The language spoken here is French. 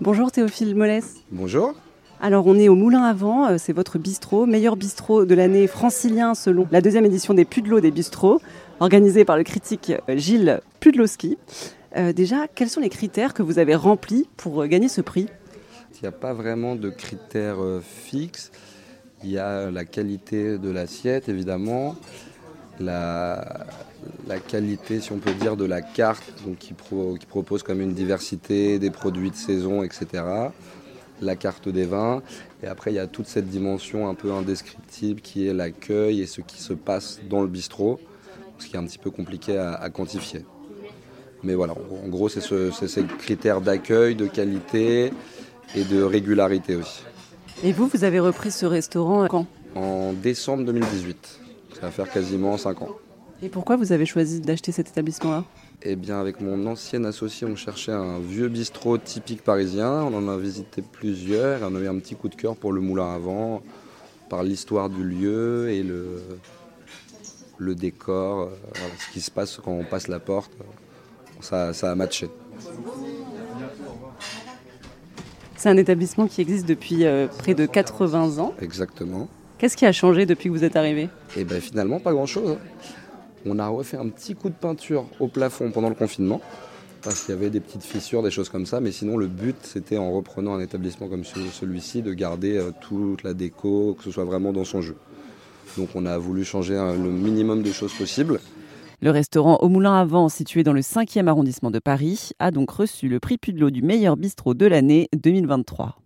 Bonjour Théophile Mollès. Bonjour. Alors on est au Moulin à Vent, euh, c'est votre bistrot, meilleur bistrot de l'année francilien selon la deuxième édition des Pudelots des bistrots, organisé par le critique euh, Gilles Pudlowski. Euh, déjà, quels sont les critères que vous avez remplis pour gagner ce prix? Il n'y a pas vraiment de critères fixes. Il y a la qualité de l'assiette, évidemment, la, qualité, si on peut dire, de la carte, donc qui, propose comme une diversité des produits de saison, etc. La carte des vins. Et après, il y a toute cette dimension un peu indescriptible qui est l'accueil et ce qui se passe dans le bistrot, ce qui est un petit peu compliqué à, quantifier. Mais voilà, en gros, c'est ce, ces critères d'accueil, de qualité et de régularité aussi. Et vous, vous avez repris ce restaurant quand? En décembre 2018. Ça va faire quasiment 5 ans. Et pourquoi vous avez choisi d'acheter cet établissement-là? Eh bien, avec mon ancien associé, on cherchait un vieux bistrot typique parisien. On en a visité plusieurs. On a eu un petit coup de cœur pour le moulin avant, par l'histoire du lieu et le, le décor, euh, ce qui se passe quand on passe la porte. Ça, ça a matché. C'est un établissement qui existe depuis euh, près de 80 ans. Exactement. Qu'est-ce qui a changé depuis que vous êtes arrivé? Eh bien finalement pas grand-chose. On a refait un petit coup de peinture au plafond pendant le confinement parce qu'il y avait des petites fissures, des choses comme ça. Mais sinon, le but, c'était en reprenant un établissement comme celui-ci, de garder euh, toute la déco, que ce soit vraiment dans son jeu. Donc on a voulu changer le minimum de choses possibles. Le restaurant Au Moulin à Vent, situé dans le 5e arrondissement de Paris, a donc reçu le prix Pudelot du meilleur bistrot de l'année 2023.